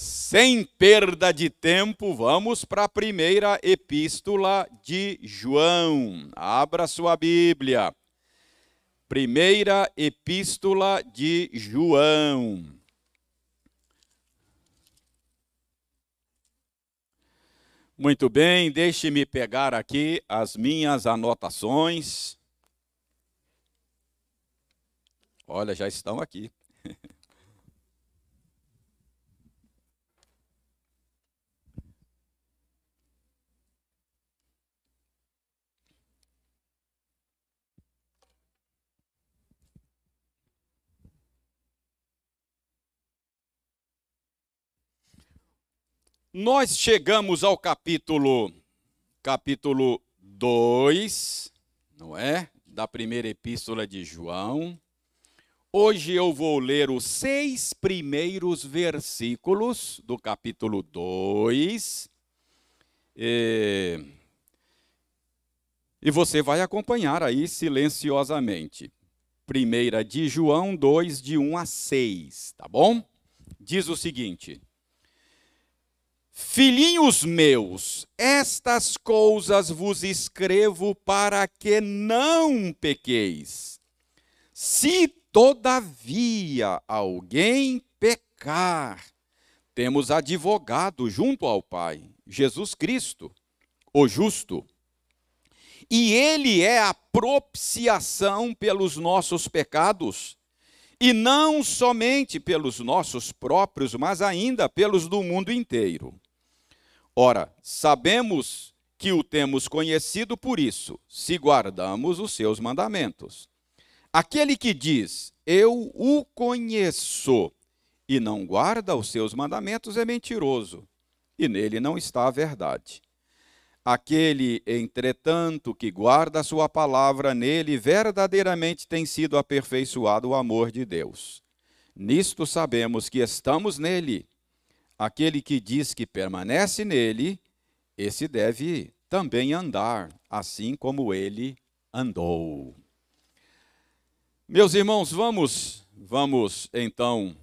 Sem perda de tempo, vamos para a primeira epístola de João. Abra sua Bíblia. Primeira epístola de João. Muito bem, deixe-me pegar aqui as minhas anotações. Olha, já estão aqui. Nós chegamos ao capítulo capítulo 2, não é? Da primeira epístola de João. Hoje eu vou ler os seis primeiros versículos do capítulo 2. E, e você vai acompanhar aí silenciosamente. Primeira de João 2, de 1 a 6, tá bom? Diz o seguinte. Filhinhos meus, estas coisas vos escrevo para que não pequeis. Se todavia alguém pecar, temos advogado junto ao Pai, Jesus Cristo, o justo. E ele é a propiciação pelos nossos pecados, e não somente pelos nossos próprios, mas ainda pelos do mundo inteiro. Ora, sabemos que o temos conhecido por isso, se guardamos os seus mandamentos. Aquele que diz, eu o conheço, e não guarda os seus mandamentos é mentiroso, e nele não está a verdade. Aquele, entretanto, que guarda a sua palavra, nele verdadeiramente tem sido aperfeiçoado o amor de Deus. Nisto sabemos que estamos nele Aquele que diz que permanece nele, esse deve também andar assim como ele andou. Meus irmãos, vamos vamos então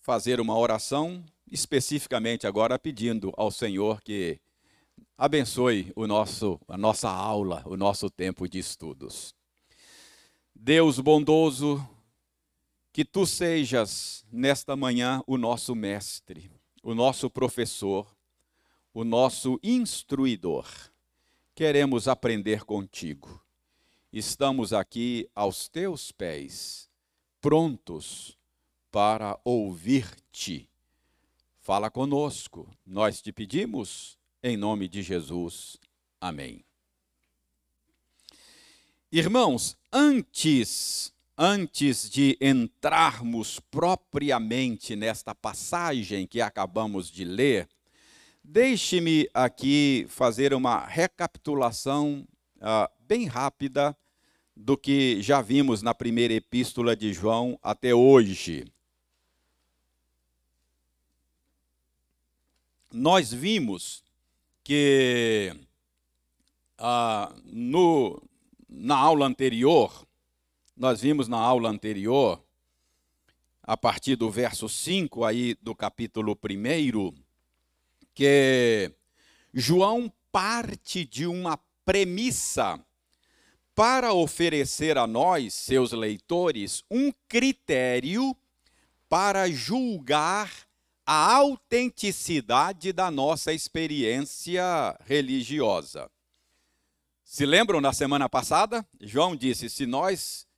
fazer uma oração especificamente agora pedindo ao Senhor que abençoe o nosso a nossa aula, o nosso tempo de estudos. Deus bondoso, que tu sejas nesta manhã o nosso mestre o nosso professor, o nosso instruidor. Queremos aprender contigo. Estamos aqui aos teus pés, prontos para ouvir-te. Fala conosco, nós te pedimos, em nome de Jesus. Amém. Irmãos, antes antes de entrarmos propriamente nesta passagem que acabamos de ler, deixe-me aqui fazer uma recapitulação uh, bem rápida do que já vimos na primeira epístola de João até hoje. Nós vimos que uh, no, na aula anterior, nós vimos na aula anterior, a partir do verso 5 aí do capítulo 1, que João parte de uma premissa para oferecer a nós, seus leitores, um critério para julgar a autenticidade da nossa experiência religiosa. Se lembram na semana passada? João disse: se nós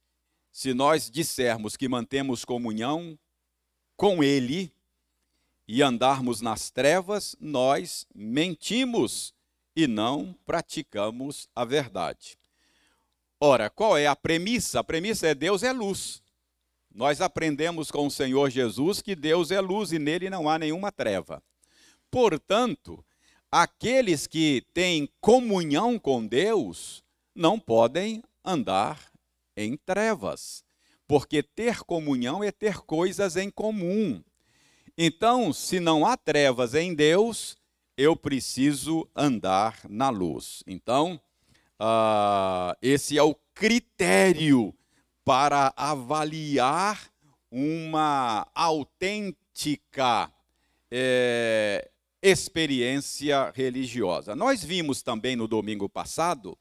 se nós dissermos que mantemos comunhão com Ele e andarmos nas trevas, nós mentimos e não praticamos a verdade. Ora, qual é a premissa? A premissa é Deus é luz. Nós aprendemos com o Senhor Jesus que Deus é luz e nele não há nenhuma treva. Portanto, aqueles que têm comunhão com Deus não podem andar em trevas, porque ter comunhão é ter coisas em comum. Então, se não há trevas em Deus, eu preciso andar na luz. Então, uh, esse é o critério para avaliar uma autêntica é, experiência religiosa. Nós vimos também no domingo passado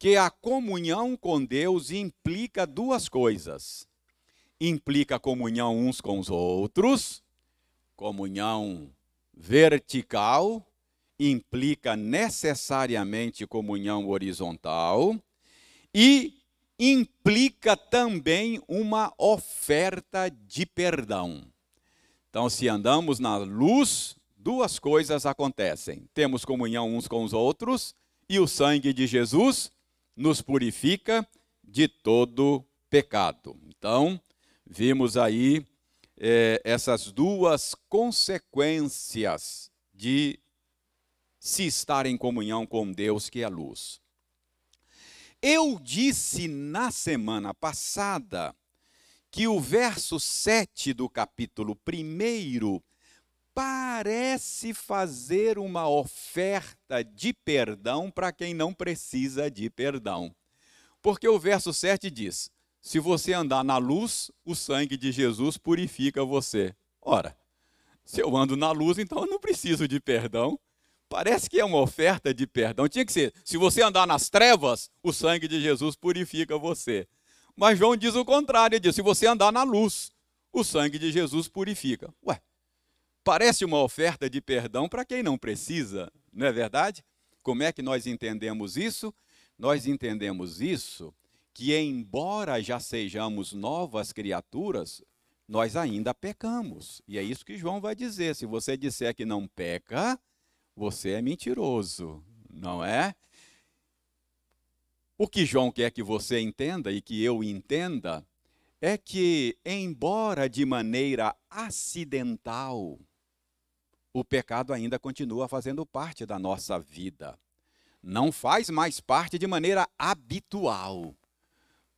que a comunhão com Deus implica duas coisas. Implica comunhão uns com os outros, comunhão vertical, implica necessariamente comunhão horizontal e implica também uma oferta de perdão. Então, se andamos na luz, duas coisas acontecem: temos comunhão uns com os outros e o sangue de Jesus nos purifica de todo pecado. Então, vimos aí é, essas duas consequências de se estar em comunhão com Deus, que é a luz. Eu disse na semana passada que o verso 7 do capítulo 1 parece fazer uma oferta de perdão para quem não precisa de perdão. Porque o verso 7 diz: Se você andar na luz, o sangue de Jesus purifica você. Ora, se eu ando na luz, então eu não preciso de perdão. Parece que é uma oferta de perdão. Tinha que ser: se você andar nas trevas, o sangue de Jesus purifica você. Mas João diz o contrário, ele diz: se você andar na luz, o sangue de Jesus purifica. Ué, parece uma oferta de perdão para quem não precisa, não é verdade? Como é que nós entendemos isso? Nós entendemos isso que, embora já sejamos novas criaturas, nós ainda pecamos. E é isso que João vai dizer. Se você disser que não peca, você é mentiroso, não é? O que João quer que você entenda e que eu entenda é que, embora de maneira acidental, o pecado ainda continua fazendo parte da nossa vida. Não faz mais parte de maneira habitual,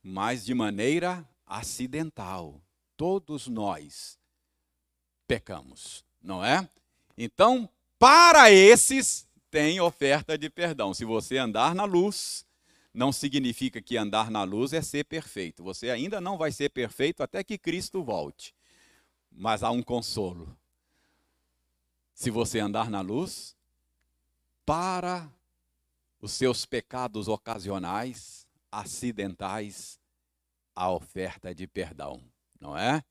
mas de maneira acidental. Todos nós pecamos, não é? Então, para esses, tem oferta de perdão. Se você andar na luz, não significa que andar na luz é ser perfeito. Você ainda não vai ser perfeito até que Cristo volte. Mas há um consolo. Se você andar na luz, para os seus pecados ocasionais, acidentais, a oferta de perdão, não é?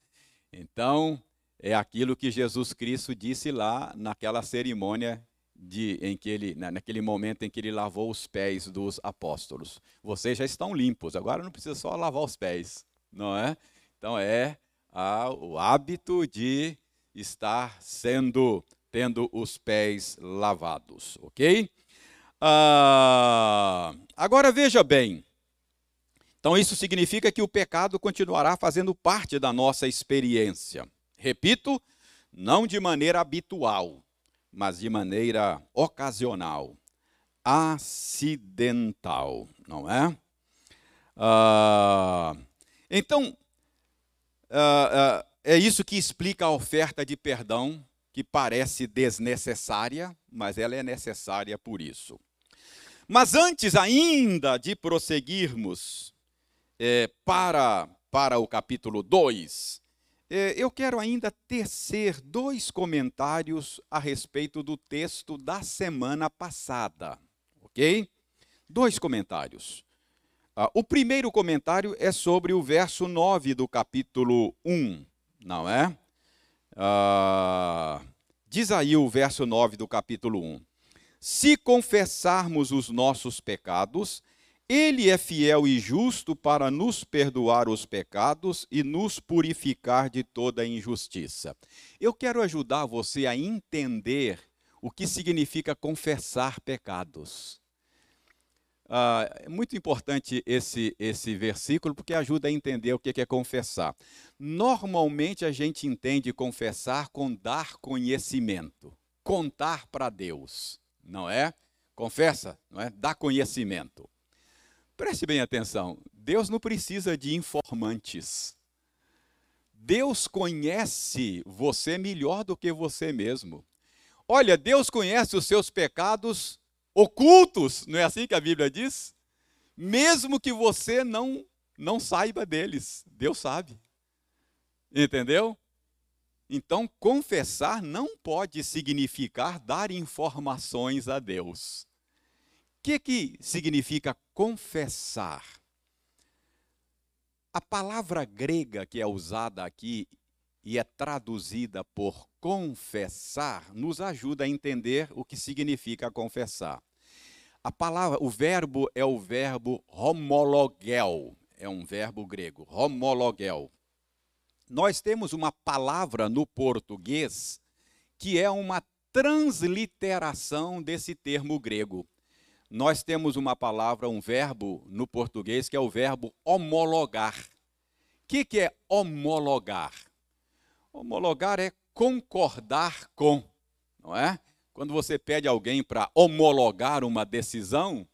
Então, é aquilo que Jesus Cristo disse lá naquela cerimônia de, em que ele, naquele momento em que ele lavou os pés dos apóstolos. Vocês já estão limpos, agora não precisa só lavar os pés, não é? Então é a, o hábito de estar sendo, tendo os pés lavados, ok? Ah, agora veja bem. Então isso significa que o pecado continuará fazendo parte da nossa experiência. Repito, não de maneira habitual, mas de maneira ocasional, acidental, não é? Ah, então, ah, ah, é isso que explica a oferta de perdão, que parece desnecessária, mas ela é necessária por isso. Mas antes ainda de prosseguirmos é, para, para o capítulo 2, é, eu quero ainda tecer dois comentários a respeito do texto da semana passada, ok? Dois comentários. Ah, o primeiro comentário é sobre o verso 9 do capítulo 1, não é? Ah, diz aí o verso 9 do capítulo 1. Se confessarmos os nossos pecados, ele é fiel e justo para nos perdoar os pecados e nos purificar de toda injustiça. Eu quero ajudar você a entender o que significa confessar pecados. Ah, é muito importante esse, esse versículo porque ajuda a entender o que é confessar. Normalmente a gente entende confessar com dar conhecimento, contar para Deus, não é? Confessa, não é? Dá conhecimento. Preste bem atenção: Deus não precisa de informantes. Deus conhece você melhor do que você mesmo. Olha, Deus conhece os seus pecados ocultos, não é assim que a Bíblia diz? Mesmo que você não não saiba deles, Deus sabe. Entendeu? Então, confessar não pode significar dar informações a Deus. O que, que significa confessar? A palavra grega que é usada aqui e é traduzida por confessar nos ajuda a entender o que significa confessar. A palavra, o verbo é o verbo homologel, é um verbo grego, homologel. Nós temos uma palavra no português que é uma transliteração desse termo grego. Nós temos uma palavra, um verbo no português que é o verbo homologar. O que, que é homologar? Homologar é concordar com, não é? Quando você pede alguém para homologar uma decisão,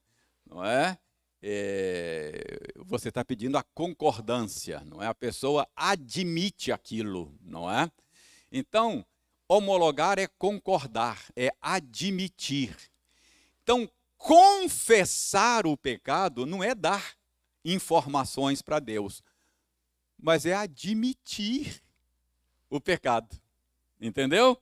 não é? é você está pedindo a concordância, não é? A pessoa admite aquilo, não é? Então, homologar é concordar, é admitir. Então, confessar o pecado não é dar informações para Deus, mas é admitir o pecado. Entendeu?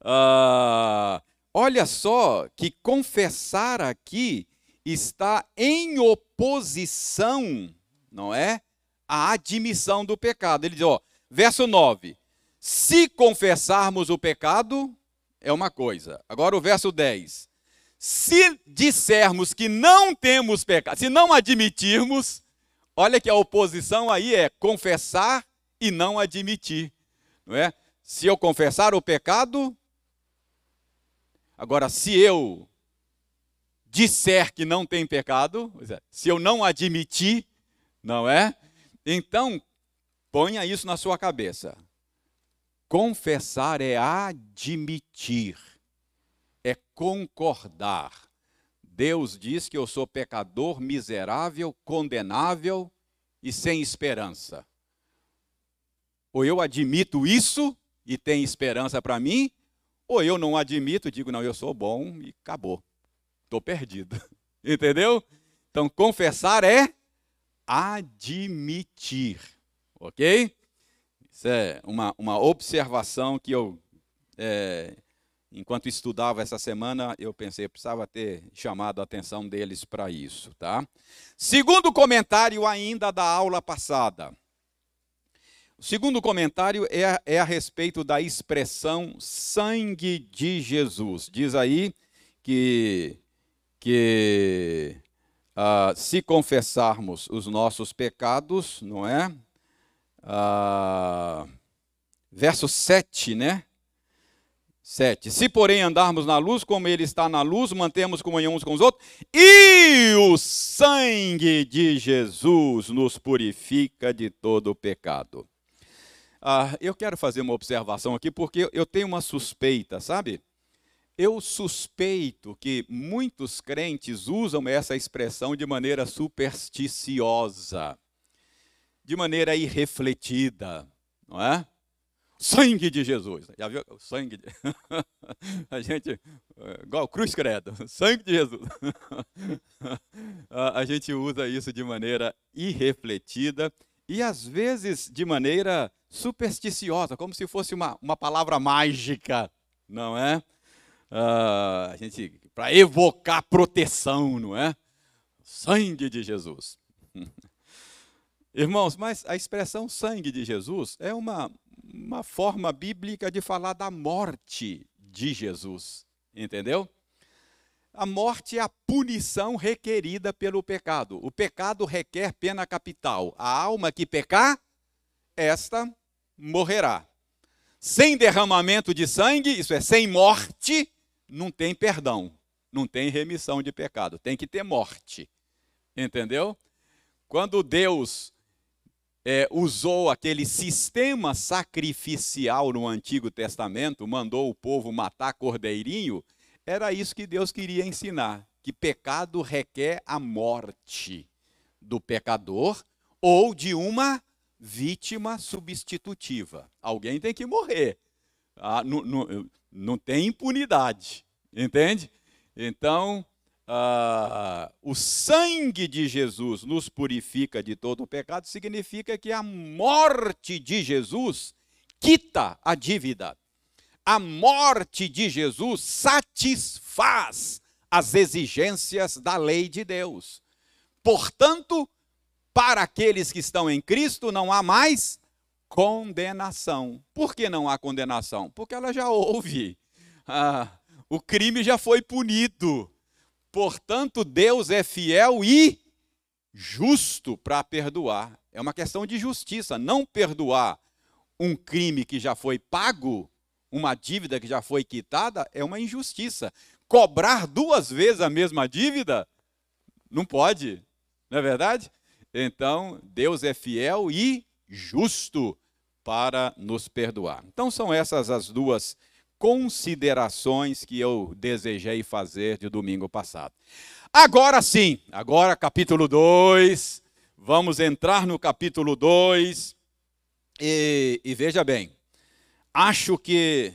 Ah, olha só que confessar aqui está em oposição, não é? À admissão do pecado. Ele diz, ó, verso 9: Se confessarmos o pecado, é uma coisa. Agora o verso 10. Se dissermos que não temos pecado, se não admitirmos, olha que a oposição aí é confessar e não admitir, não é? Se eu confessar o pecado, agora se eu disser que não tem pecado, é, se eu não admitir, não é? Então, ponha isso na sua cabeça. Confessar é admitir, é concordar. Deus diz que eu sou pecador, miserável, condenável e sem esperança. Ou eu admito isso e tem esperança para mim, ou eu não admito digo, não, eu sou bom e acabou. Estou perdido. Entendeu? Então, confessar é admitir. Ok? Isso é uma, uma observação que eu, é, enquanto estudava essa semana, eu pensei, eu precisava ter chamado a atenção deles para isso. Tá? Segundo comentário ainda da aula passada. O segundo comentário é, é a respeito da expressão sangue de Jesus. Diz aí que, que uh, se confessarmos os nossos pecados, não é? Uh, verso 7, né? 7. Se, porém, andarmos na luz, como Ele está na luz, mantemos comunhão uns com os outros, e o sangue de Jesus nos purifica de todo o pecado. Ah, eu quero fazer uma observação aqui, porque eu tenho uma suspeita, sabe? Eu suspeito que muitos crentes usam essa expressão de maneira supersticiosa, de maneira irrefletida, não é? Sangue de Jesus. Já viu? O sangue de... A gente, igual cruz credo, sangue de Jesus. A gente usa isso de maneira irrefletida e às vezes de maneira supersticiosa, como se fosse uma, uma palavra mágica, não é? Uh, a gente para evocar proteção, não é? Sangue de Jesus. Irmãos, mas a expressão sangue de Jesus é uma, uma forma bíblica de falar da morte de Jesus, entendeu? A morte é a punição requerida pelo pecado. O pecado requer pena capital. A alma que pecar, esta morrerá. Sem derramamento de sangue, isso é, sem morte, não tem perdão, não tem remissão de pecado. Tem que ter morte. Entendeu? Quando Deus é, usou aquele sistema sacrificial no Antigo Testamento, mandou o povo matar cordeirinho, era isso que Deus queria ensinar: que pecado requer a morte do pecador ou de uma vítima substitutiva. Alguém tem que morrer. Ah, não, não, não, tem impunidade, entende? Então, ah, o sangue de Jesus nos purifica de todo o pecado, significa que a morte de Jesus quita a dívida. A morte de Jesus satisfaz as exigências da lei de Deus. Portanto, para aqueles que estão em Cristo não há mais condenação. Por que não há condenação? Porque ela já houve. Ah, o crime já foi punido. Portanto, Deus é fiel e justo para perdoar. É uma questão de justiça. Não perdoar um crime que já foi pago, uma dívida que já foi quitada, é uma injustiça. Cobrar duas vezes a mesma dívida, não pode, não é verdade? Então, Deus é fiel e justo para nos perdoar. Então, são essas as duas considerações que eu desejei fazer de domingo passado. Agora sim, agora capítulo 2, vamos entrar no capítulo 2 e, e, veja bem, acho que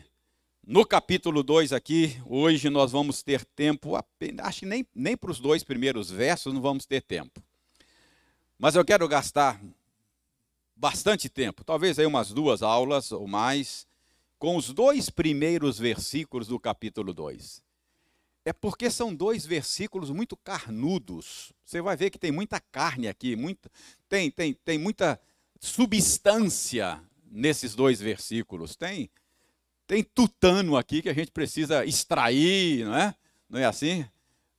no capítulo 2 aqui, hoje nós vamos ter tempo, acho que nem, nem para os dois primeiros versos não vamos ter tempo. Mas eu quero gastar bastante tempo, talvez aí umas duas aulas ou mais, com os dois primeiros versículos do capítulo 2. É porque são dois versículos muito carnudos. Você vai ver que tem muita carne aqui, muita, tem, tem, tem muita substância nesses dois versículos. Tem, tem tutano aqui que a gente precisa extrair, não é? Não é assim?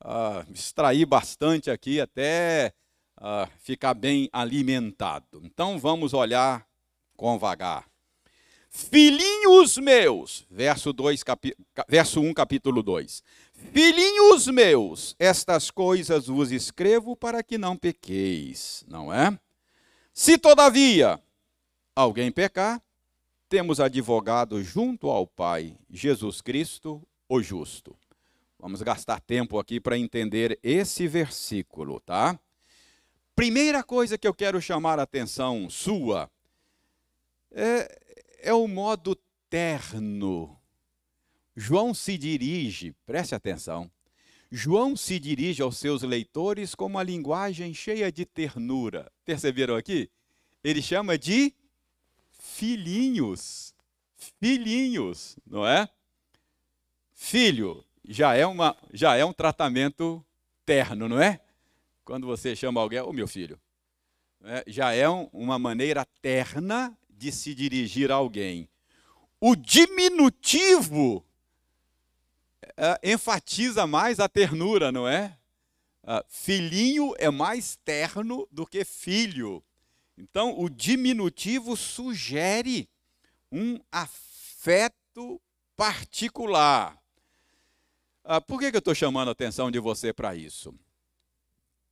Uh, extrair bastante aqui até uh, ficar bem alimentado. Então vamos olhar com vagar. Filhinhos meus, verso, 2, capi, verso 1, capítulo 2. Filhinhos meus, estas coisas vos escrevo para que não pequeis, não é? Se todavia alguém pecar, temos advogado junto ao Pai, Jesus Cristo, o justo. Vamos gastar tempo aqui para entender esse versículo, tá? Primeira coisa que eu quero chamar a atenção sua é, é o modo terno. João se dirige, preste atenção, João se dirige aos seus leitores com uma linguagem cheia de ternura. Perceberam aqui? Ele chama de filhinhos. Filhinhos, não é? Filho já é, uma, já é um tratamento terno, não é? quando você chama alguém, ô oh, meu filho, é, já é um, uma maneira terna de se dirigir a alguém. O diminutivo é, enfatiza mais a ternura, não é? Uh, filhinho é mais terno do que filho. Então, o diminutivo sugere um afeto particular. Uh, por que, que eu estou chamando a atenção de você para isso?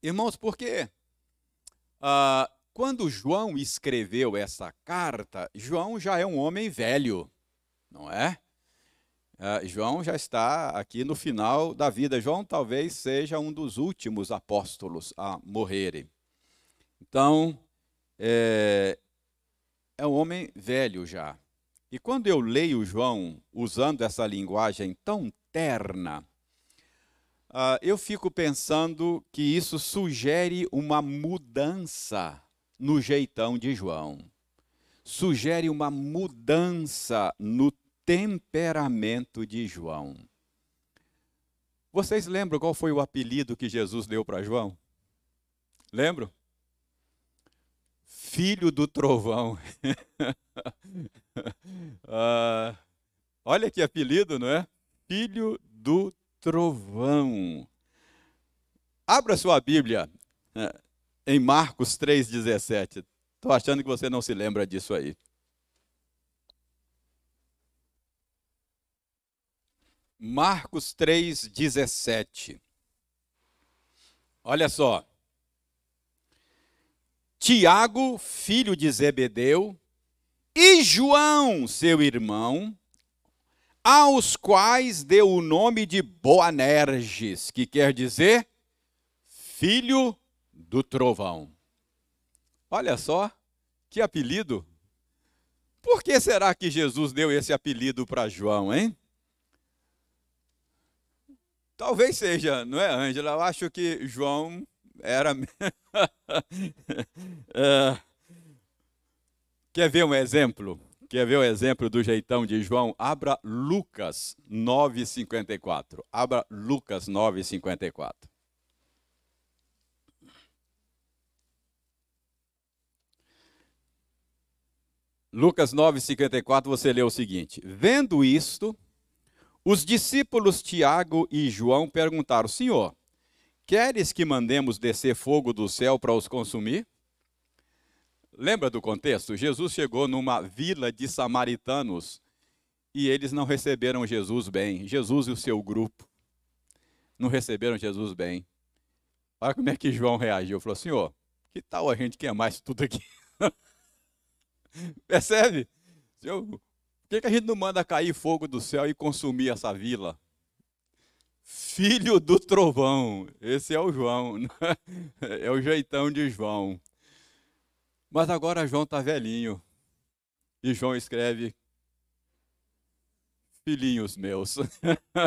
Irmãos, porque ah, quando João escreveu essa carta, João já é um homem velho, não é? Ah, João já está aqui no final da vida. João talvez seja um dos últimos apóstolos a morrerem. Então, é, é um homem velho já. E quando eu leio João usando essa linguagem tão terna, Uh, eu fico pensando que isso sugere uma mudança no jeitão de João. Sugere uma mudança no temperamento de João. Vocês lembram qual foi o apelido que Jesus deu para João? Lembram? Filho do trovão. uh, olha que apelido, não é? Filho do trovão. Abra sua Bíblia né, em Marcos 3,17. Estou achando que você não se lembra disso aí. Marcos 3,17. Olha só. Tiago, filho de Zebedeu, e João, seu irmão, aos quais deu o nome de Boanerges, que quer dizer filho do trovão. Olha só, que apelido. Por que será que Jesus deu esse apelido para João, hein? Talvez seja, não é, Ângela? Eu acho que João era. é... Quer ver um exemplo? Quer ver o exemplo do jeitão de João? Abra Lucas 9,54. Abra Lucas 9,54. Lucas 9,54, você lê o seguinte: Vendo isto, os discípulos Tiago e João perguntaram: Senhor, queres que mandemos descer fogo do céu para os consumir? Lembra do contexto? Jesus chegou numa vila de samaritanos e eles não receberam Jesus bem. Jesus e o seu grupo não receberam Jesus bem. Olha como é que João reagiu. Falou: Senhor, que tal a gente queimar isso tudo aqui? Percebe? Senhor, por que, que a gente não manda cair fogo do céu e consumir essa vila? Filho do trovão, esse é o João, é o jeitão de João. Mas agora João está velhinho. E João escreve: Filhinhos meus.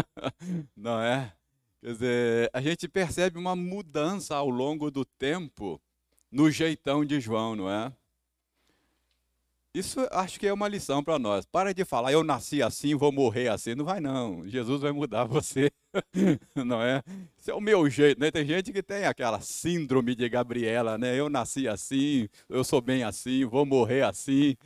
Não é? Quer dizer, a gente percebe uma mudança ao longo do tempo no jeitão de João, não é? Isso acho que é uma lição para nós. Para de falar, eu nasci assim, vou morrer assim. Não vai, não. Jesus vai mudar você. não é? Isso é o meu jeito, né? Tem gente que tem aquela síndrome de Gabriela, né? Eu nasci assim, eu sou bem assim, vou morrer assim.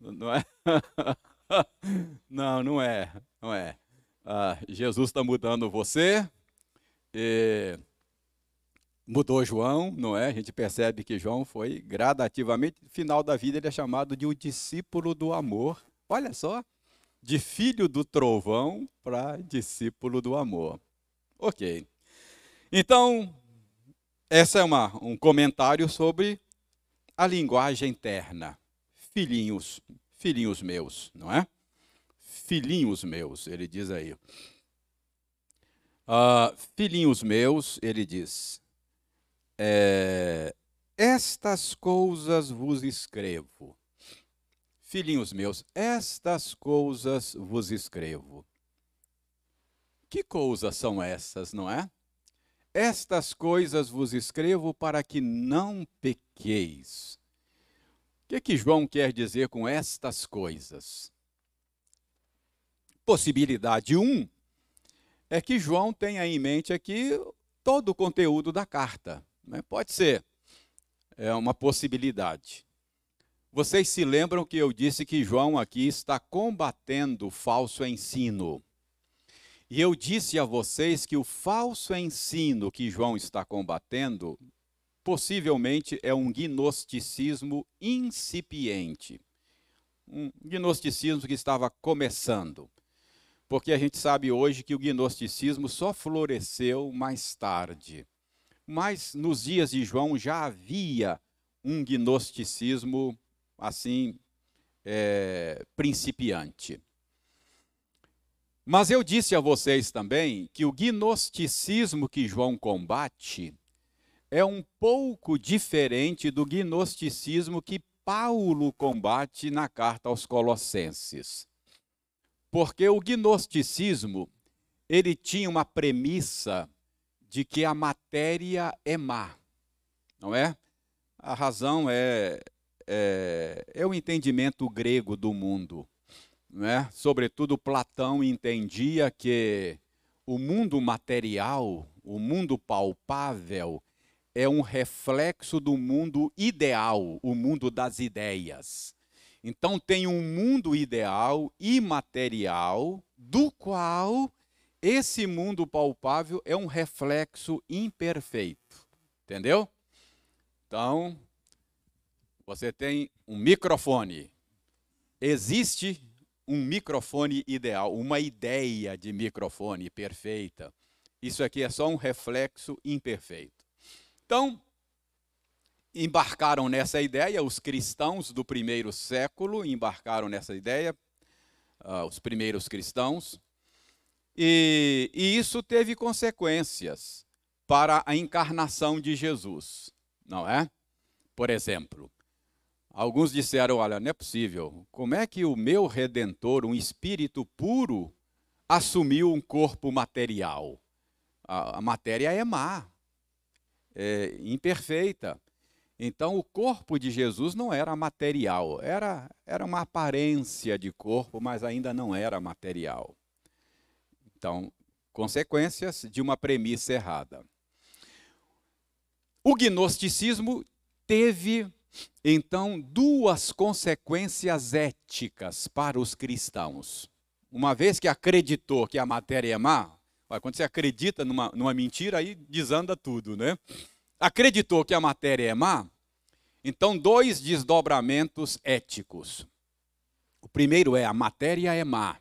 Não é? não, não é. Não é. Ah, Jesus está mudando você. E mudou João, não é? A gente percebe que João foi gradativamente, no final da vida ele é chamado de o discípulo do amor. Olha só, de filho do trovão para discípulo do amor. Ok. Então, essa é uma, um comentário sobre a linguagem interna. Filhinhos, filhinhos meus, não é? Filhinhos meus, ele diz aí. Uh, filhinhos meus, ele diz, é, estas coisas vos escrevo. Filhinhos meus, estas coisas vos escrevo. Que coisas são essas, não é? Estas coisas vos escrevo para que não pequeis. O que, que João quer dizer com estas coisas? Possibilidade 1 um, é que João tenha em mente aqui todo o conteúdo da carta. Né? Pode ser, é uma possibilidade. Vocês se lembram que eu disse que João aqui está combatendo o falso ensino. E eu disse a vocês que o falso ensino que João está combatendo possivelmente é um gnosticismo incipiente. Um gnosticismo que estava começando. Porque a gente sabe hoje que o gnosticismo só floresceu mais tarde. Mas nos dias de João já havia um gnosticismo assim é, principiante. Mas eu disse a vocês também que o gnosticismo que João combate é um pouco diferente do gnosticismo que Paulo combate na carta aos Colossenses. Porque o gnosticismo, ele tinha uma premissa de que a matéria é má, não é? A razão é, é, é o entendimento grego do mundo. Não é? Sobretudo, Platão entendia que o mundo material, o mundo palpável, é um reflexo do mundo ideal, o mundo das ideias. Então, tem um mundo ideal, imaterial, do qual esse mundo palpável é um reflexo imperfeito. Entendeu? Então, você tem um microfone. Existe um microfone ideal, uma ideia de microfone perfeita. Isso aqui é só um reflexo imperfeito. Então, embarcaram nessa ideia, os cristãos do primeiro século embarcaram nessa ideia, uh, os primeiros cristãos, e, e isso teve consequências para a encarnação de Jesus, não é? Por exemplo, alguns disseram: olha, não é possível, como é que o meu redentor, um espírito puro, assumiu um corpo material? A, a matéria é má, é imperfeita. Então, o corpo de Jesus não era material, era, era uma aparência de corpo, mas ainda não era material. Então, consequências de uma premissa errada. O gnosticismo teve, então, duas consequências éticas para os cristãos. Uma vez que acreditou que a matéria é má, quando você acredita numa, numa mentira, aí desanda tudo, né? Acreditou que a matéria é má, então, dois desdobramentos éticos. O primeiro é: a matéria é má.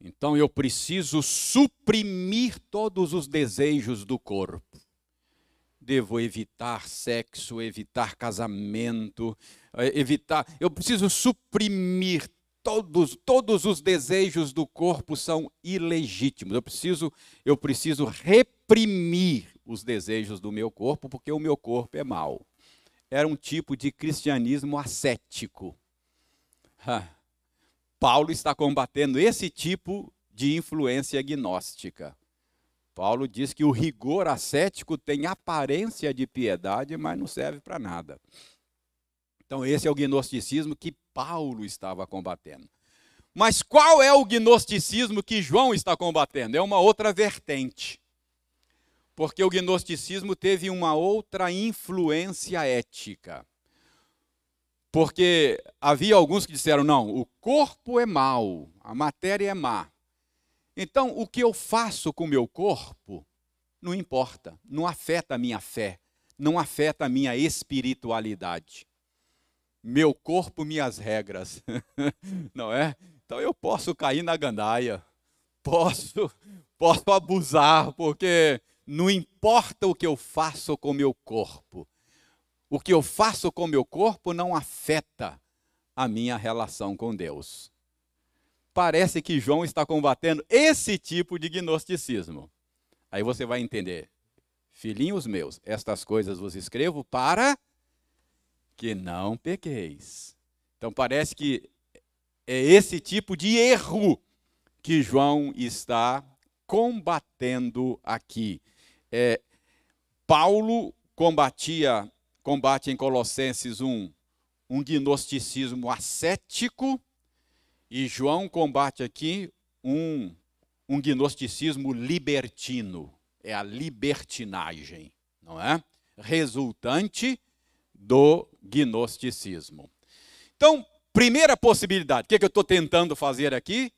Então, eu preciso suprimir todos os desejos do corpo devo evitar sexo, evitar casamento, eh, evitar. Eu preciso suprimir todos, todos os desejos do corpo são ilegítimos. Eu preciso, eu preciso reprimir os desejos do meu corpo, porque o meu corpo é mau. Era um tipo de cristianismo ascético. Paulo está combatendo esse tipo de influência gnóstica. Paulo diz que o rigor ascético tem aparência de piedade, mas não serve para nada. Então, esse é o gnosticismo que Paulo estava combatendo. Mas qual é o gnosticismo que João está combatendo? É uma outra vertente. Porque o gnosticismo teve uma outra influência ética. Porque havia alguns que disseram: não, o corpo é mau, a matéria é má. Então, o que eu faço com o meu corpo não importa, não afeta a minha fé, não afeta a minha espiritualidade. Meu corpo, minhas regras, não é? Então eu posso cair na gandaia, posso, posso abusar, porque não importa o que eu faço com o meu corpo. O que eu faço com meu corpo não afeta a minha relação com Deus parece que João está combatendo esse tipo de gnosticismo. Aí você vai entender. Filhinhos meus, estas coisas vos escrevo para que não pequeis. Então parece que é esse tipo de erro que João está combatendo aqui. É, Paulo combatia, combate em Colossenses 1, um gnosticismo ascético, e João combate aqui um, um gnosticismo libertino, é a libertinagem, não é? Resultante do gnosticismo. Então, primeira possibilidade, o que, é que eu estou tentando fazer aqui?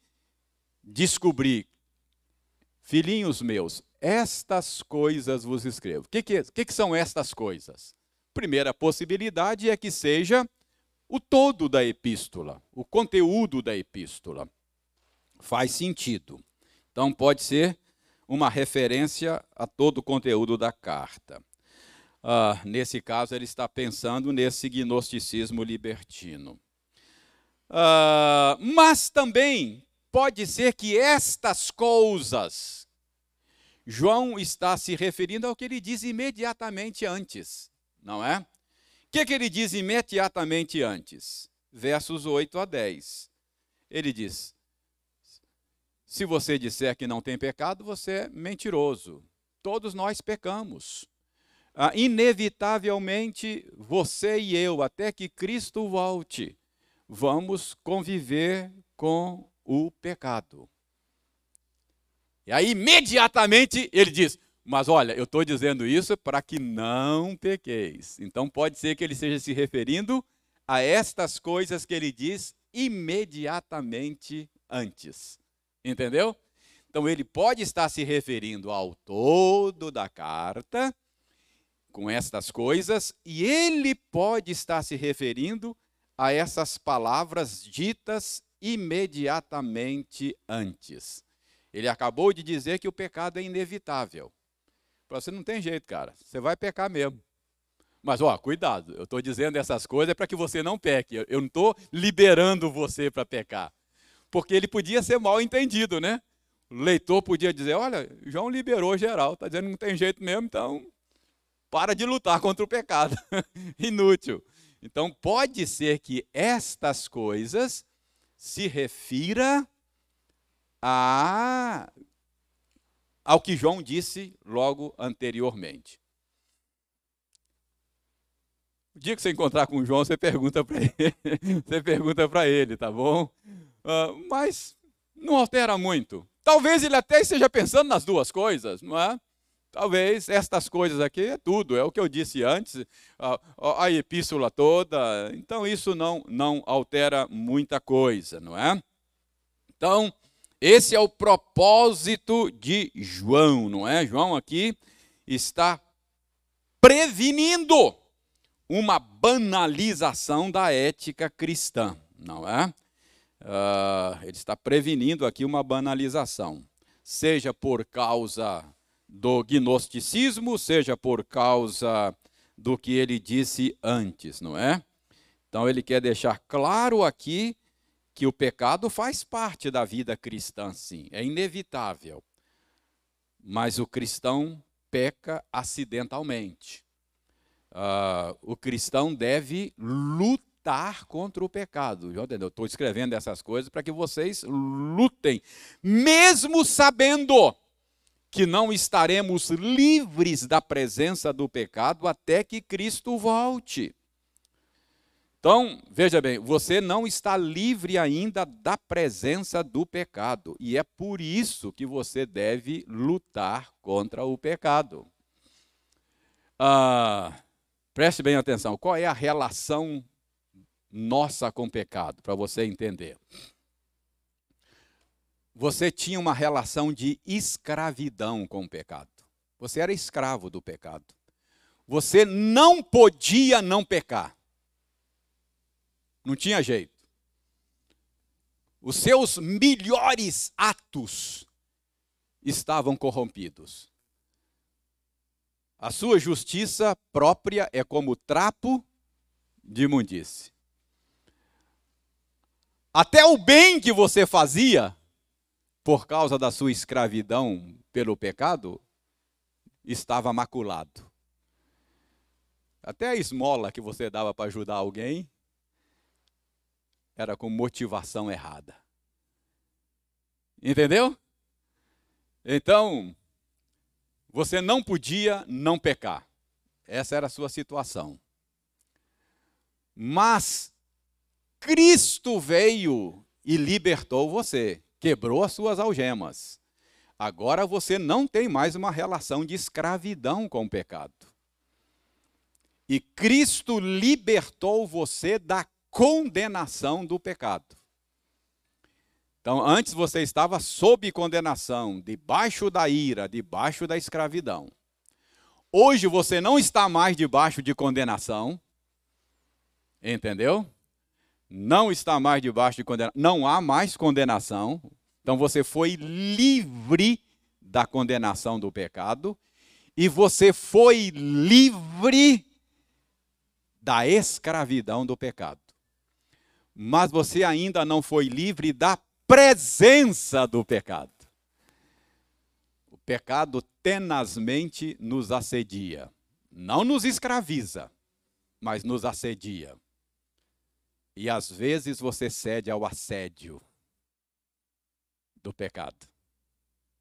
Descobrir, filhinhos meus, estas coisas vos escrevo. O que, que, que, que são estas coisas? Primeira possibilidade é que seja o todo da epístola, o conteúdo da epístola. Faz sentido. Então, pode ser uma referência a todo o conteúdo da carta. Ah, nesse caso, ele está pensando nesse gnosticismo libertino. Ah, mas também pode ser que estas coisas, João está se referindo ao que ele diz imediatamente antes, não é? que, que ele diz imediatamente antes? Versos 8 a 10. Ele diz: Se você disser que não tem pecado, você é mentiroso. Todos nós pecamos. Ah, inevitavelmente, você e eu, até que Cristo volte, vamos conviver com o pecado. E aí, imediatamente, ele diz: mas olha, eu estou dizendo isso para que não pequeis. Então pode ser que ele esteja se referindo a estas coisas que ele diz imediatamente antes. Entendeu? Então ele pode estar se referindo ao todo da carta, com estas coisas, e ele pode estar se referindo a essas palavras ditas imediatamente antes. Ele acabou de dizer que o pecado é inevitável. Você não tem jeito, cara. Você vai pecar mesmo. Mas, ó, cuidado. Eu estou dizendo essas coisas para que você não peque. Eu não estou liberando você para pecar. Porque ele podia ser mal entendido, né? O leitor podia dizer: olha, João liberou geral, está dizendo que não tem jeito mesmo, então para de lutar contra o pecado. Inútil. Então, pode ser que estas coisas se refira a ao que João disse logo anteriormente. O dia que você encontrar com o João, você pergunta para ele, você pergunta para ele, tá bom? Uh, mas não altera muito. Talvez ele até esteja pensando nas duas coisas, não é? Talvez estas coisas aqui é tudo, é o que eu disse antes, a, a epístola toda. Então isso não não altera muita coisa, não é? Então, esse é o propósito de João, não é? João aqui está prevenindo uma banalização da ética cristã, não é? Uh, ele está prevenindo aqui uma banalização, seja por causa do gnosticismo, seja por causa do que ele disse antes, não é? Então ele quer deixar claro aqui que o pecado faz parte da vida cristã, sim, é inevitável. Mas o cristão peca acidentalmente. Uh, o cristão deve lutar contra o pecado. Eu estou escrevendo essas coisas para que vocês lutem, mesmo sabendo que não estaremos livres da presença do pecado até que Cristo volte. Então, veja bem, você não está livre ainda da presença do pecado, e é por isso que você deve lutar contra o pecado. Ah, preste bem atenção, qual é a relação nossa com o pecado, para você entender você tinha uma relação de escravidão com o pecado. Você era escravo do pecado. Você não podia não pecar. Não tinha jeito. Os seus melhores atos estavam corrompidos. A sua justiça própria é como trapo de imundície. Até o bem que você fazia por causa da sua escravidão pelo pecado, estava maculado. Até a esmola que você dava para ajudar alguém era com motivação errada. Entendeu? Então, você não podia não pecar. Essa era a sua situação. Mas Cristo veio e libertou você quebrou as suas algemas. Agora você não tem mais uma relação de escravidão com o pecado. E Cristo libertou você da condenação do pecado. Então, antes você estava sob condenação, debaixo da ira, debaixo da escravidão. Hoje você não está mais debaixo de condenação. Entendeu? não está mais debaixo de condenação, não há mais condenação. Então você foi livre da condenação do pecado e você foi livre da escravidão do pecado. Mas você ainda não foi livre da presença do pecado. O pecado tenazmente nos assedia. Não nos escraviza, mas nos assedia. E às vezes você cede ao assédio do pecado.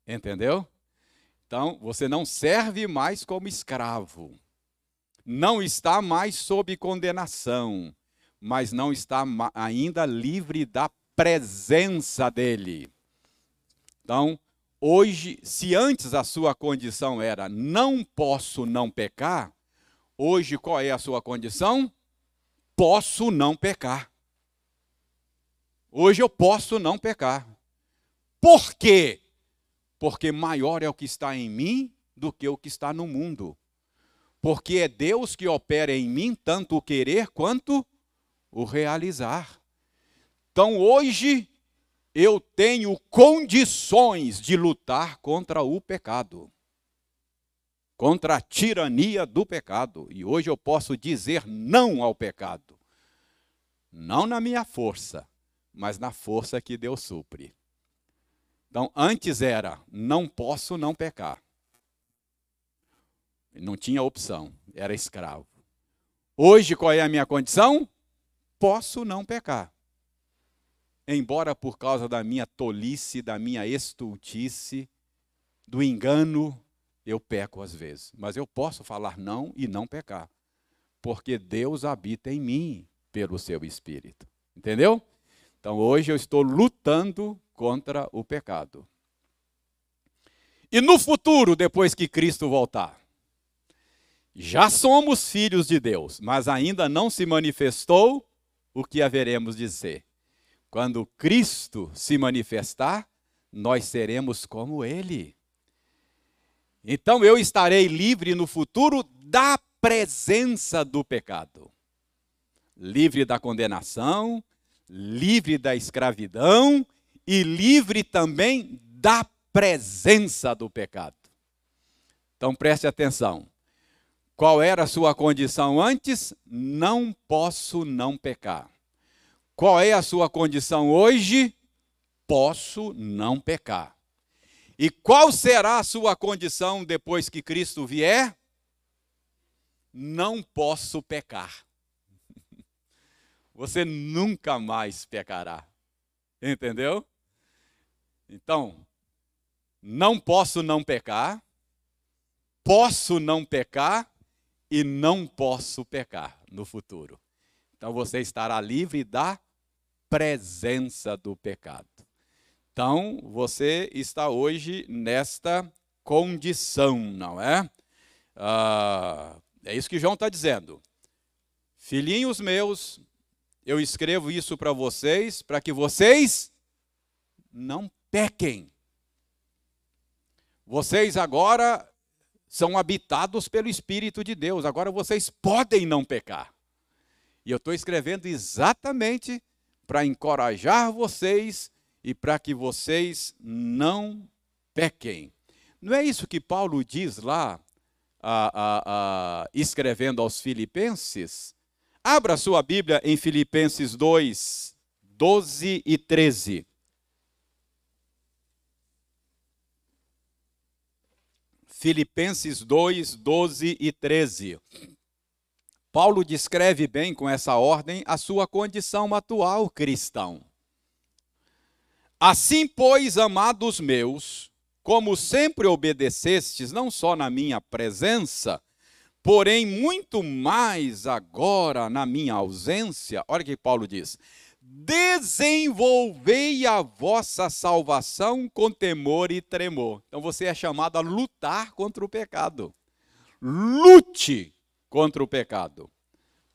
Entendeu? Então, você não serve mais como escravo. Não está mais sob condenação, mas não está ainda livre da presença dele. Então, hoje, se antes a sua condição era não posso não pecar, hoje qual é a sua condição? posso não pecar. Hoje eu posso não pecar. Por quê? Porque maior é o que está em mim do que o que está no mundo. Porque é Deus que opera em mim tanto o querer quanto o realizar. Então hoje eu tenho condições de lutar contra o pecado contra a tirania do pecado. E hoje eu posso dizer não ao pecado. Não na minha força, mas na força que Deus supre. Então, antes era não posso não pecar. Não tinha opção, era escravo. Hoje, qual é a minha condição? Posso não pecar. Embora por causa da minha tolice, da minha estultice, do engano, eu peco às vezes, mas eu posso falar não e não pecar. porque Deus habita em mim pelo seu espírito. Entendeu? Então hoje eu estou lutando contra o pecado. E no futuro, depois que Cristo voltar, já somos filhos de Deus, mas ainda não se manifestou o que haveremos de ser. Quando Cristo se manifestar, nós seremos como Ele. Então eu estarei livre no futuro da presença do pecado, livre da condenação, livre da escravidão e livre também da presença do pecado. Então preste atenção. Qual era a sua condição antes? Não posso não pecar. Qual é a sua condição hoje? Posso não pecar. E qual será a sua condição depois que Cristo vier? Não posso pecar. Você nunca mais pecará. Entendeu? Então, não posso não pecar, posso não pecar e não posso pecar no futuro. Então você estará livre da presença do pecado. Então você está hoje nesta condição, não é? Ah, é isso que João está dizendo. Filhinhos meus, eu escrevo isso para vocês, para que vocês não pequem. Vocês agora são habitados pelo Espírito de Deus. Agora vocês podem não pecar. E eu estou escrevendo exatamente para encorajar vocês e para que vocês não pequem. Não é isso que Paulo diz lá, a, a, a, escrevendo aos Filipenses? Abra sua Bíblia em Filipenses 2, 12 e 13. Filipenses 2, 12 e 13. Paulo descreve bem com essa ordem a sua condição atual cristão. Assim, pois, amados meus, como sempre obedecestes, não só na minha presença, porém muito mais agora na minha ausência, olha o que Paulo diz: desenvolvei a vossa salvação com temor e tremor. Então você é chamado a lutar contra o pecado. Lute contra o pecado.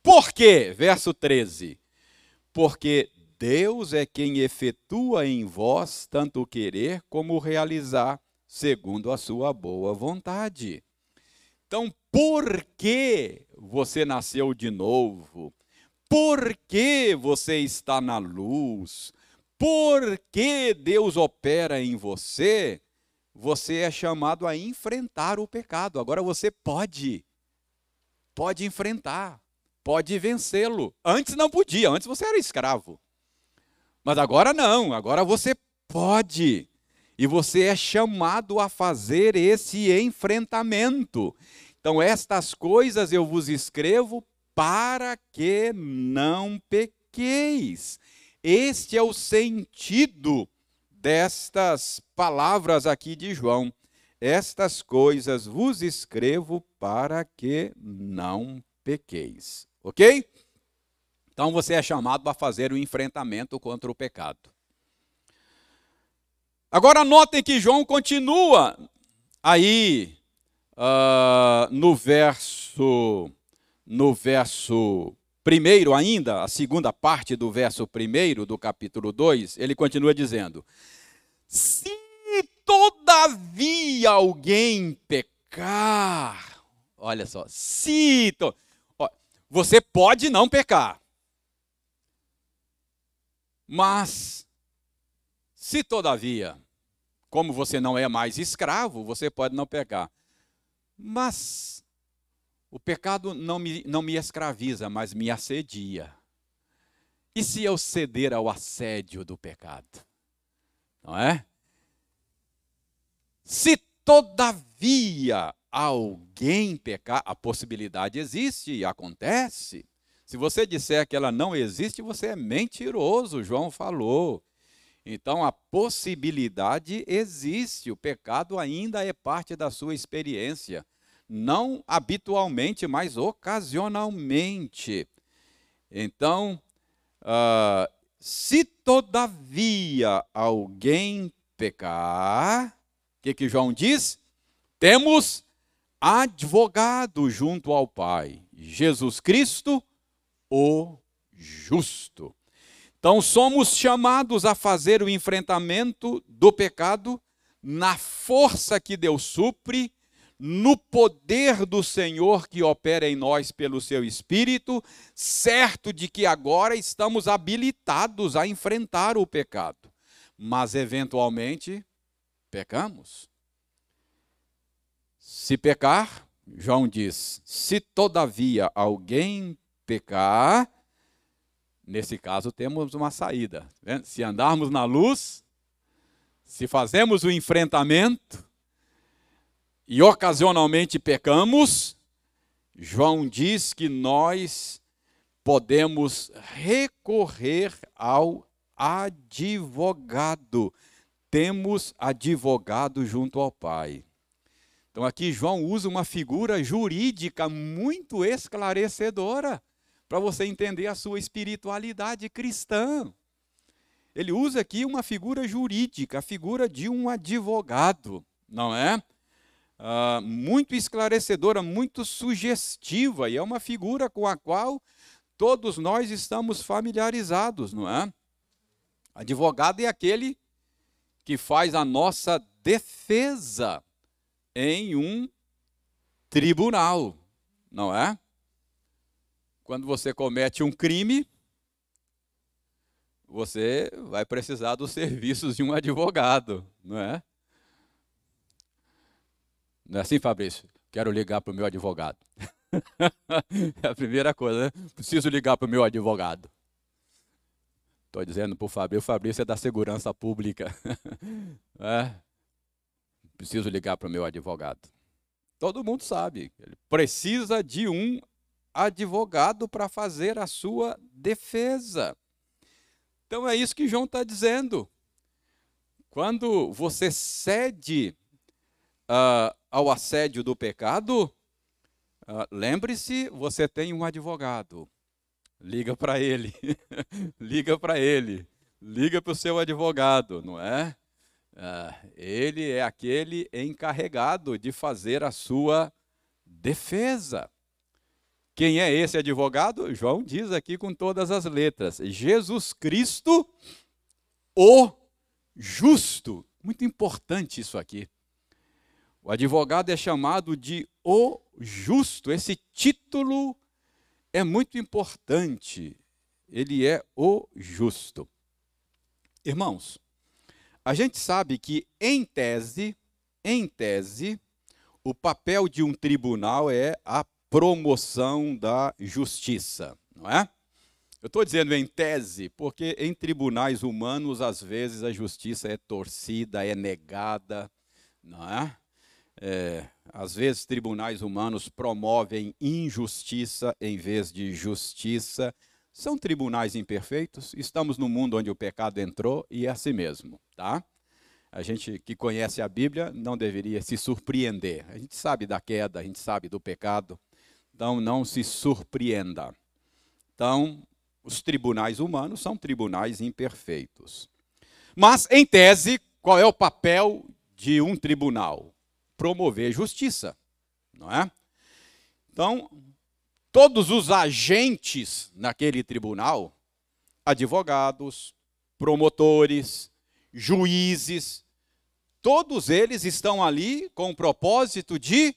Por quê? Verso 13. Porque Deus é quem efetua em vós tanto o querer como o realizar, segundo a sua boa vontade. Então, por que você nasceu de novo? Por que você está na luz? Por que Deus opera em você? Você é chamado a enfrentar o pecado. Agora você pode. Pode enfrentar. Pode vencê-lo. Antes não podia, antes você era escravo. Mas agora não, agora você pode. E você é chamado a fazer esse enfrentamento. Então, estas coisas eu vos escrevo para que não pequeis. Este é o sentido destas palavras aqui de João. Estas coisas vos escrevo para que não pequeis. Ok? Então você é chamado a fazer o enfrentamento contra o pecado. Agora notem que João continua aí uh, no verso no verso primeiro ainda, a segunda parte do verso primeiro do capítulo 2, ele continua dizendo: Se todavia alguém pecar, olha só, se to, você pode não pecar, mas se todavia, como você não é mais escravo, você pode não pecar. Mas o pecado não me, não me escraviza, mas me assedia. E se eu ceder ao assédio do pecado? Não é? Se todavia alguém pecar, a possibilidade existe e acontece. Se você disser que ela não existe, você é mentiroso, João falou. Então a possibilidade existe, o pecado ainda é parte da sua experiência não habitualmente, mas ocasionalmente. Então, uh, se todavia alguém pecar, o que, que João diz? Temos advogado junto ao Pai, Jesus Cristo, o justo. Então, somos chamados a fazer o enfrentamento do pecado na força que Deus supre, no poder do Senhor que opera em nós pelo seu Espírito, certo de que agora estamos habilitados a enfrentar o pecado. Mas, eventualmente, pecamos. Se pecar, João diz: se todavia alguém pecar, nesse caso temos uma saída. Tá se andarmos na luz, se fazemos o enfrentamento e ocasionalmente pecamos, João diz que nós podemos recorrer ao advogado. Temos advogado junto ao Pai. Então aqui João usa uma figura jurídica muito esclarecedora para você entender a sua espiritualidade cristã. Ele usa aqui uma figura jurídica, a figura de um advogado, não é? Ah, muito esclarecedora, muito sugestiva, e é uma figura com a qual todos nós estamos familiarizados, não é? Advogado é aquele que faz a nossa defesa em um tribunal, não é? Quando você comete um crime, você vai precisar dos serviços de um advogado, não é? Não é assim, Fabrício? Quero ligar para o meu advogado. é a primeira coisa, né? Preciso ligar para o meu advogado. Estou dizendo para o Fabrício, Fabrício é da segurança pública. é? Preciso ligar para o meu advogado. Todo mundo sabe, ele precisa de um advogado para fazer a sua defesa. Então é isso que João está dizendo. Quando você cede uh, ao assédio do pecado, uh, lembre-se, você tem um advogado. Liga para ele, liga para ele, liga para o seu advogado, não é? Uh, ele é aquele encarregado de fazer a sua defesa. Quem é esse advogado? João diz aqui com todas as letras: Jesus Cristo, o justo. Muito importante isso aqui. O advogado é chamado de o justo. Esse título é muito importante. Ele é o justo. Irmãos, a gente sabe que em tese, em tese, o papel de um tribunal é a promoção da justiça, não é? Eu estou dizendo em tese, porque em tribunais humanos, às vezes, a justiça é torcida, é negada, não é? É às vezes, tribunais humanos promovem injustiça em vez de justiça. São tribunais imperfeitos, estamos no mundo onde o pecado entrou e é assim mesmo, tá? A gente que conhece a Bíblia não deveria se surpreender. A gente sabe da queda, a gente sabe do pecado, então não se surpreenda. Então, os tribunais humanos são tribunais imperfeitos. Mas, em tese, qual é o papel de um tribunal? Promover justiça, não é? Então, todos os agentes naquele tribunal, advogados, promotores, juízes, todos eles estão ali com o propósito de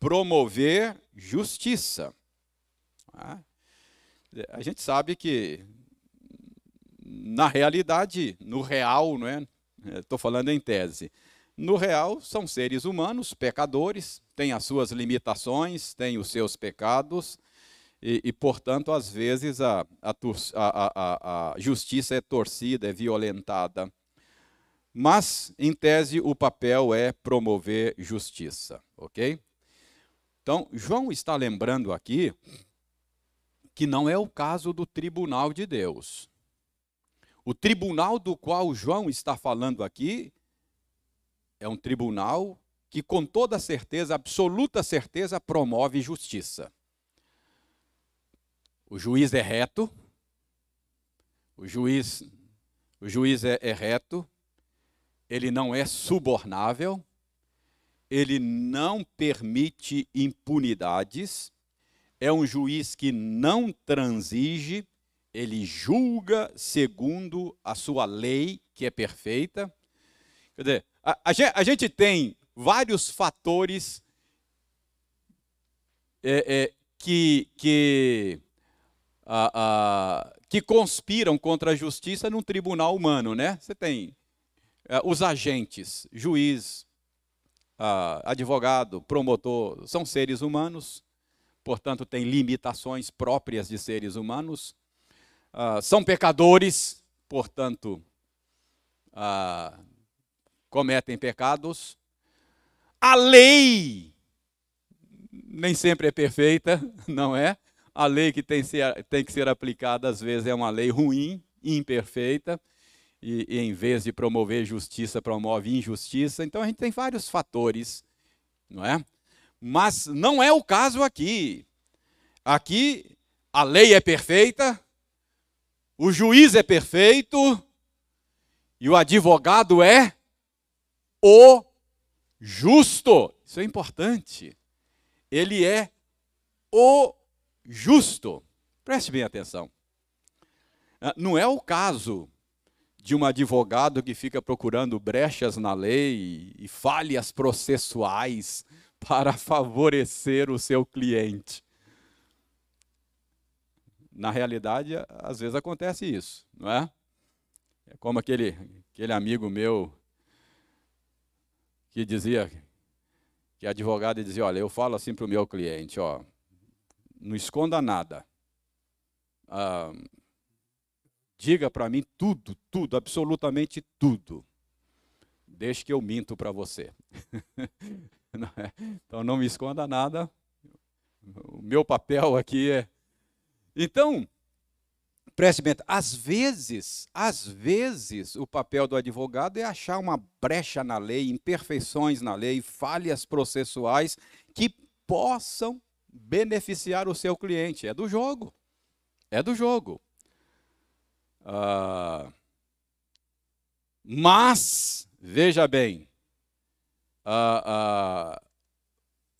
promover justiça. Ah, a gente sabe que, na realidade, no real, não é? Estou falando em tese. No real, são seres humanos, pecadores, têm as suas limitações, têm os seus pecados, e, e portanto, às vezes, a, a, a, a justiça é torcida, é violentada. Mas, em tese, o papel é promover justiça, ok? Então, João está lembrando aqui que não é o caso do tribunal de Deus. O tribunal do qual João está falando aqui é um tribunal que com toda certeza, absoluta certeza, promove justiça. O juiz é reto, o juiz, o juiz é, é reto, ele não é subornável, ele não permite impunidades, é um juiz que não transige, ele julga segundo a sua lei, que é perfeita. Quer dizer, a, a, gente, a gente, tem vários fatores é, é, que, que, a, que conspiram contra a justiça num tribunal humano, né? Você tem é, os agentes, juiz, advogado, promotor, são seres humanos, portanto, têm limitações próprias de seres humanos. Uh, são pecadores, portanto, uh, cometem pecados. A lei nem sempre é perfeita, não é? A lei que tem, ser, tem que ser aplicada, às vezes, é uma lei ruim, imperfeita e, e em vez de promover justiça, promove injustiça. Então a gente tem vários fatores, não é? Mas não é o caso aqui. Aqui a lei é perfeita, o juiz é perfeito e o advogado é o justo. Isso é importante. Ele é o justo. Preste bem atenção. Ah, não é o caso de um advogado que fica procurando brechas na lei e falhas processuais para favorecer o seu cliente. Na realidade, às vezes acontece isso, não é? É como aquele, aquele amigo meu que dizia, que advogado dizia, olha, eu falo assim para o meu cliente, ó, não esconda nada. Ah, Diga para mim tudo, tudo, absolutamente tudo. Deixe que eu minto para você. é? Então não me esconda nada. O meu papel aqui é. Então, preste bem, às vezes, às vezes, o papel do advogado é achar uma brecha na lei, imperfeições na lei, falhas processuais que possam beneficiar o seu cliente. É do jogo. É do jogo. Ah, mas, veja bem, ah, ah,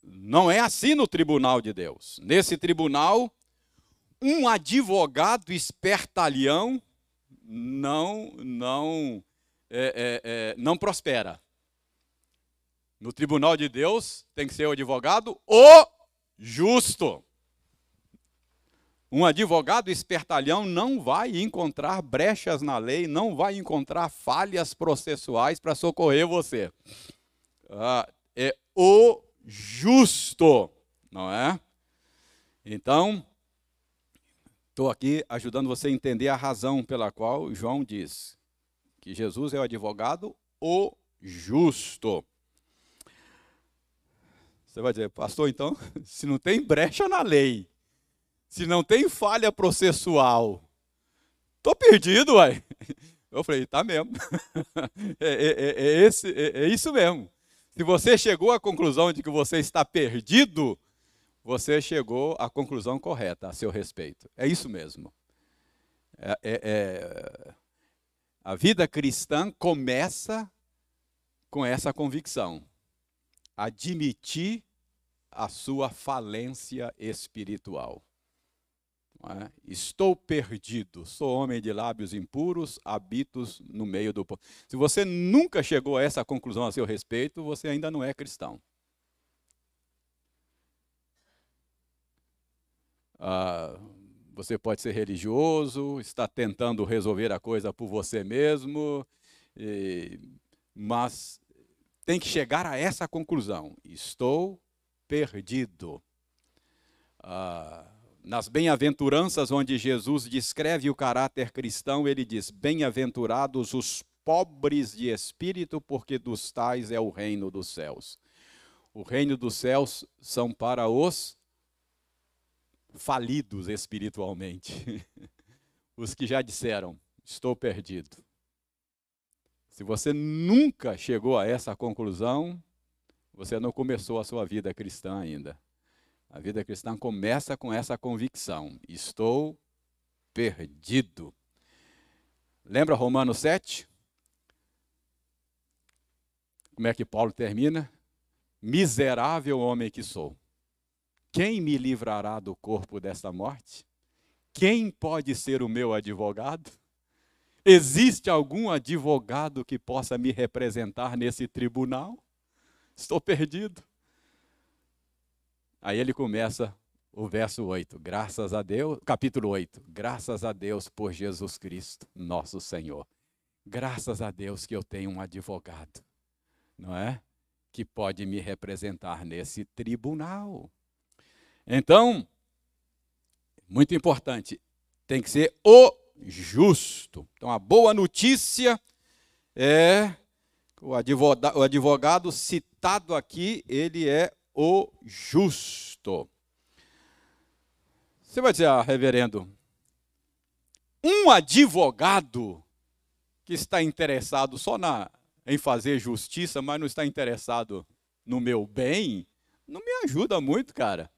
não é assim no tribunal de Deus. Nesse tribunal, um advogado espertalhão não, não, é, é, é, não prospera. No tribunal de Deus tem que ser o advogado o justo. Um advogado espertalhão não vai encontrar brechas na lei, não vai encontrar falhas processuais para socorrer você. Ah, é o justo, não é? Então, estou aqui ajudando você a entender a razão pela qual João diz que Jesus é o advogado o justo. Você vai dizer, pastor, então, se não tem brecha na lei, se não tem falha processual, tô perdido, uai. Eu falei, tá mesmo. É, é, é, é, esse, é, é isso mesmo. Se você chegou à conclusão de que você está perdido, você chegou à conclusão correta a seu respeito. É isso mesmo. É, é, é, a vida cristã começa com essa convicção: admitir a sua falência espiritual. É? Estou perdido, sou homem de lábios impuros, habito no meio do. Se você nunca chegou a essa conclusão a seu respeito, você ainda não é cristão. Ah, você pode ser religioso, está tentando resolver a coisa por você mesmo, e, mas tem que chegar a essa conclusão: estou perdido. Ah, nas bem-aventuranças, onde Jesus descreve o caráter cristão, ele diz: Bem-aventurados os pobres de espírito, porque dos tais é o reino dos céus. O reino dos céus são para os falidos espiritualmente, os que já disseram: Estou perdido. Se você nunca chegou a essa conclusão, você não começou a sua vida cristã ainda. A vida cristã começa com essa convicção: estou perdido. Lembra Romanos 7? Como é que Paulo termina? Miserável homem que sou. Quem me livrará do corpo desta morte? Quem pode ser o meu advogado? Existe algum advogado que possa me representar nesse tribunal? Estou perdido. Aí ele começa o verso 8. Graças a Deus, capítulo 8. Graças a Deus por Jesus Cristo, nosso Senhor. Graças a Deus que eu tenho um advogado, não é? Que pode me representar nesse tribunal. Então, muito importante, tem que ser o justo. Então, a boa notícia é o advogado, o advogado citado aqui, ele é o justo. Você vai dizer, ah, reverendo, um advogado que está interessado só na, em fazer justiça, mas não está interessado no meu bem, não me ajuda muito, cara.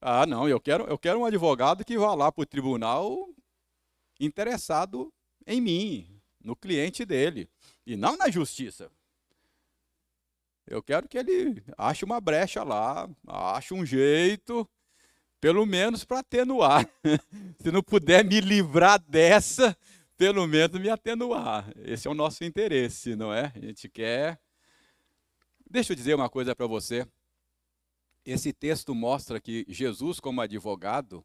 Ah, não, eu quero, eu quero um advogado que vá lá para o tribunal interessado em mim, no cliente dele, e não na justiça. Eu quero que ele ache uma brecha lá, ache um jeito, pelo menos para atenuar. Se não puder me livrar dessa, pelo menos me atenuar. Esse é o nosso interesse, não é? A gente quer. Deixa eu dizer uma coisa para você. Esse texto mostra que Jesus, como advogado,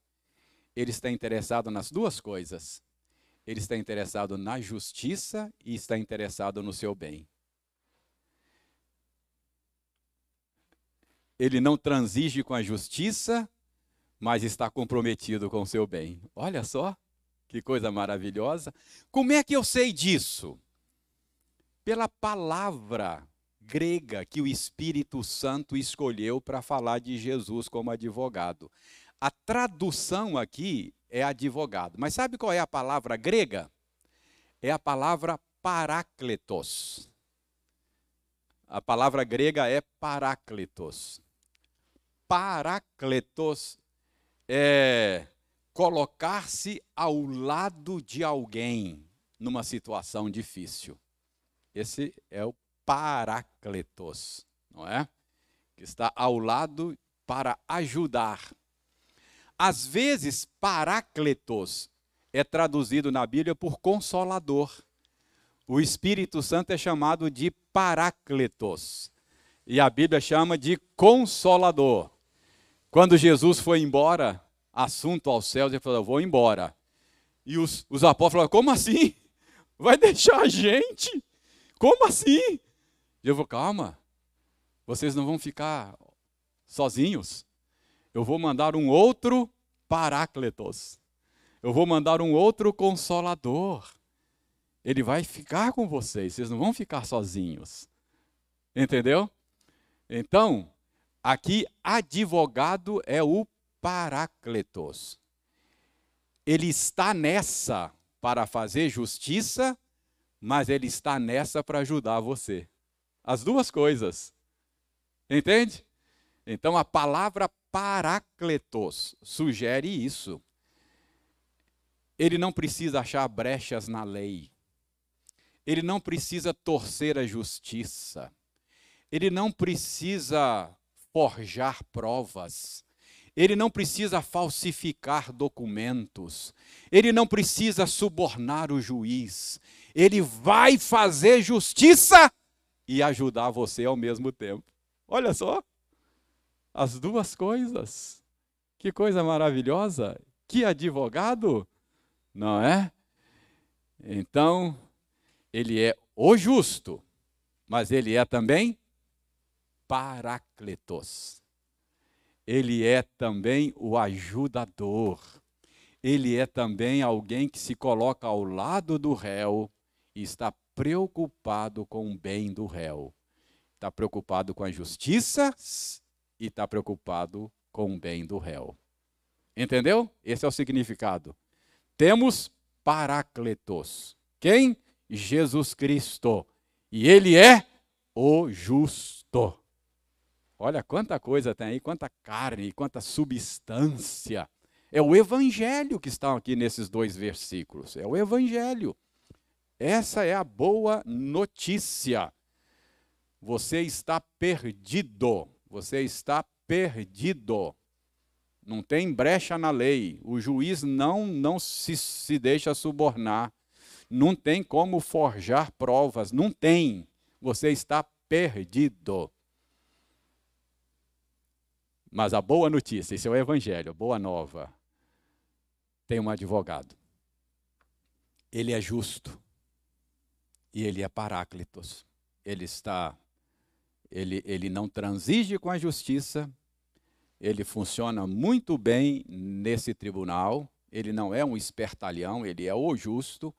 ele está interessado nas duas coisas. Ele está interessado na justiça e está interessado no seu bem. Ele não transige com a justiça, mas está comprometido com o seu bem. Olha só, que coisa maravilhosa. Como é que eu sei disso? Pela palavra grega que o Espírito Santo escolheu para falar de Jesus como advogado. A tradução aqui é advogado. Mas sabe qual é a palavra grega? É a palavra parácletos. A palavra grega é paráclitos. Parácletos é colocar-se ao lado de alguém numa situação difícil. Esse é o Parácletos, não é? Que está ao lado para ajudar. Às vezes, Parácletos é traduzido na Bíblia por consolador. O Espírito Santo é chamado de Parácletos. E a Bíblia chama de consolador. Quando Jesus foi embora, assunto aos céus, ele falou: Eu vou embora. E os, os apóstolos falaram: Como assim? Vai deixar a gente? Como assim? E eu vou, calma, vocês não vão ficar sozinhos. Eu vou mandar um outro Parácletos. Eu vou mandar um outro consolador. Ele vai ficar com vocês, vocês não vão ficar sozinhos. Entendeu? Então, aqui, advogado é o Parácletos. Ele está nessa para fazer justiça, mas ele está nessa para ajudar você. As duas coisas. Entende? Então a palavra paracletos sugere isso. Ele não precisa achar brechas na lei. Ele não precisa torcer a justiça. Ele não precisa forjar provas. Ele não precisa falsificar documentos. Ele não precisa subornar o juiz. Ele vai fazer justiça e ajudar você ao mesmo tempo. Olha só, as duas coisas. Que coisa maravilhosa! Que advogado, não é? Então, ele é o justo, mas ele é também Paracletos. Ele é também o ajudador. Ele é também alguém que se coloca ao lado do réu e está preocupado com o bem do réu. Está preocupado com a justiça e está preocupado com o bem do réu. Entendeu? Esse é o significado. Temos Paracletos. Quem? Jesus Cristo. E ele é o justo. Olha quanta coisa tem aí, quanta carne, quanta substância. É o evangelho que está aqui nesses dois versículos. É o evangelho. Essa é a boa notícia. Você está perdido. Você está perdido. Não tem brecha na lei. O juiz não, não se, se deixa subornar. Não tem como forjar provas. Não tem. Você está perdido. Mas a boa notícia, esse é o Evangelho, boa nova. Tem um advogado. Ele é justo. E ele é paráclitos. Ele está. Ele, ele não transige com a justiça, ele funciona muito bem nesse tribunal. Ele não é um espertalhão, ele é o justo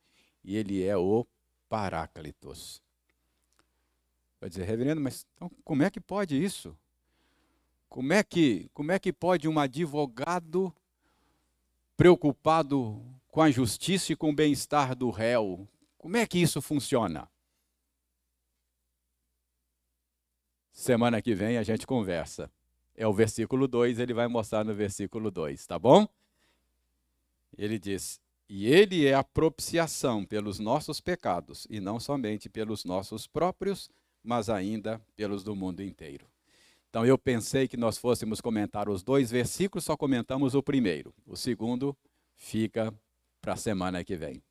e ele é o Paráclitos. Vai dizer, reverendo, mas então, como é que pode isso? Como é que, como é que pode um advogado preocupado com a justiça e com o bem-estar do réu, como é que isso funciona? Semana que vem a gente conversa é o versículo 2, ele vai mostrar no versículo 2, tá bom? Ele diz: E ele é a propiciação pelos nossos pecados, e não somente pelos nossos próprios, mas ainda pelos do mundo inteiro. Então eu pensei que nós fôssemos comentar os dois versículos, só comentamos o primeiro. O segundo fica para a semana que vem.